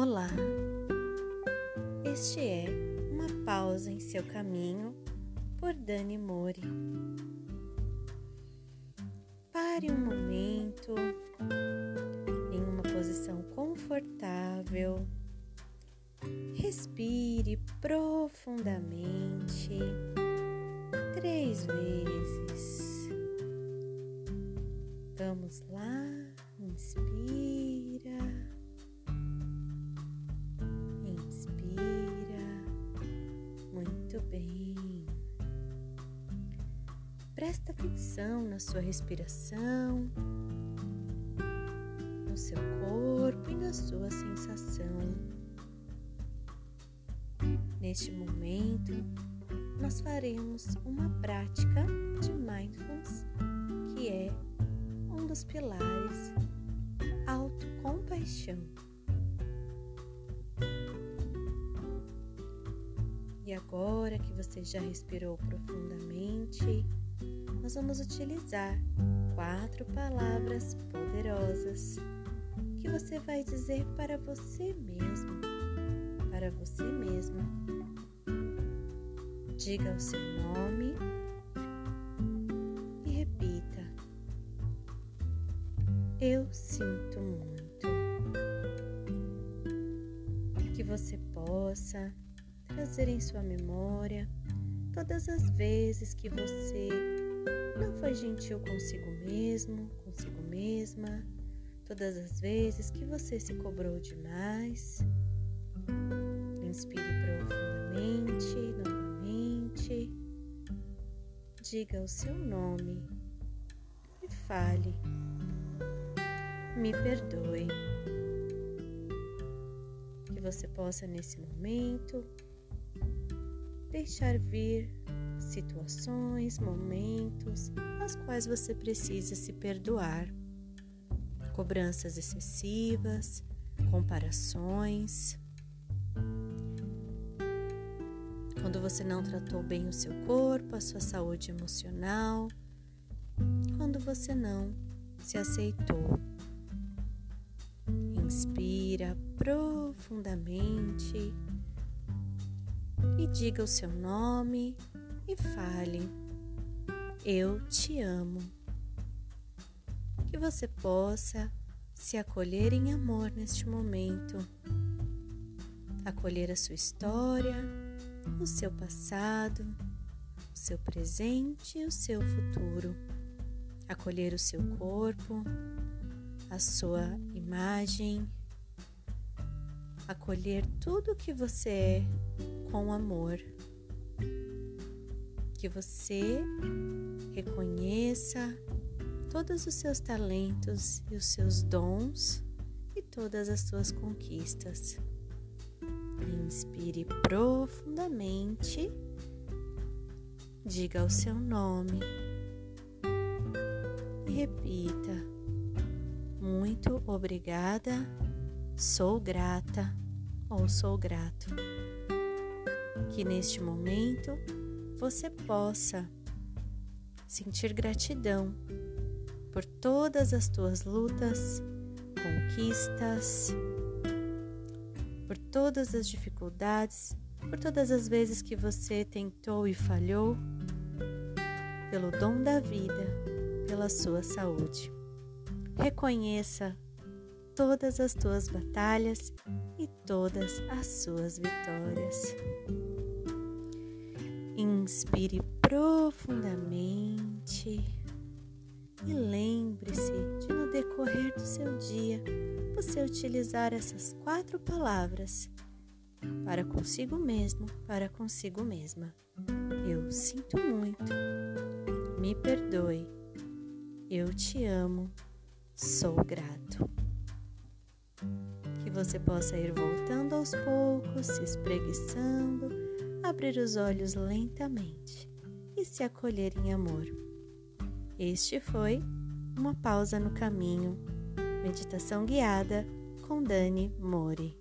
Olá! Este é Uma Pausa em Seu Caminho por Dani Mori. Pare um momento em uma posição confortável, respire profundamente três vezes. Vamos lá, inspire. Presta atenção na sua respiração, no seu corpo e na sua sensação. Neste momento, nós faremos uma prática de mindfulness, que é um dos pilares autocompaixão. E agora que você já respirou profundamente, nós vamos utilizar quatro palavras poderosas que você vai dizer para você mesmo, para você mesma Diga o seu nome e repita: Eu sinto muito. Que você possa trazer em sua memória todas as vezes que você não foi gentil consigo mesmo, consigo mesma, todas as vezes que você se cobrou demais. Inspire profundamente diga o seu nome e fale: Me perdoe. Que você possa, nesse momento, deixar vir situações, momentos nas quais você precisa se perdoar. Cobranças excessivas, comparações quando você não tratou bem o seu corpo, a sua saúde emocional, quando você não se aceitou. Inspira profundamente e diga o seu nome e fale: Eu te amo. Que você possa se acolher em amor neste momento, acolher a sua história o seu passado, o seu presente e o seu futuro. Acolher o seu corpo, a sua imagem, acolher tudo que você é com amor. Que você reconheça todos os seus talentos e os seus dons e todas as suas conquistas. Inspire profundamente. Diga o seu nome e repita: Muito obrigada, sou grata ou sou grato. Que neste momento você possa sentir gratidão por todas as tuas lutas, conquistas, por todas as dificuldades, por todas as vezes que você tentou e falhou, pelo dom da vida, pela sua saúde. Reconheça todas as tuas batalhas e todas as suas vitórias. Inspire profundamente e lembre-se de no decorrer do seu dia você utilizar essas quatro palavras para consigo mesmo, para consigo mesma. Eu sinto muito, me perdoe, eu te amo, sou grato. Que você possa ir voltando aos poucos, se espreguiçando, abrir os olhos lentamente e se acolher em amor. Este foi uma pausa no caminho Meditação guiada com Dani Mori.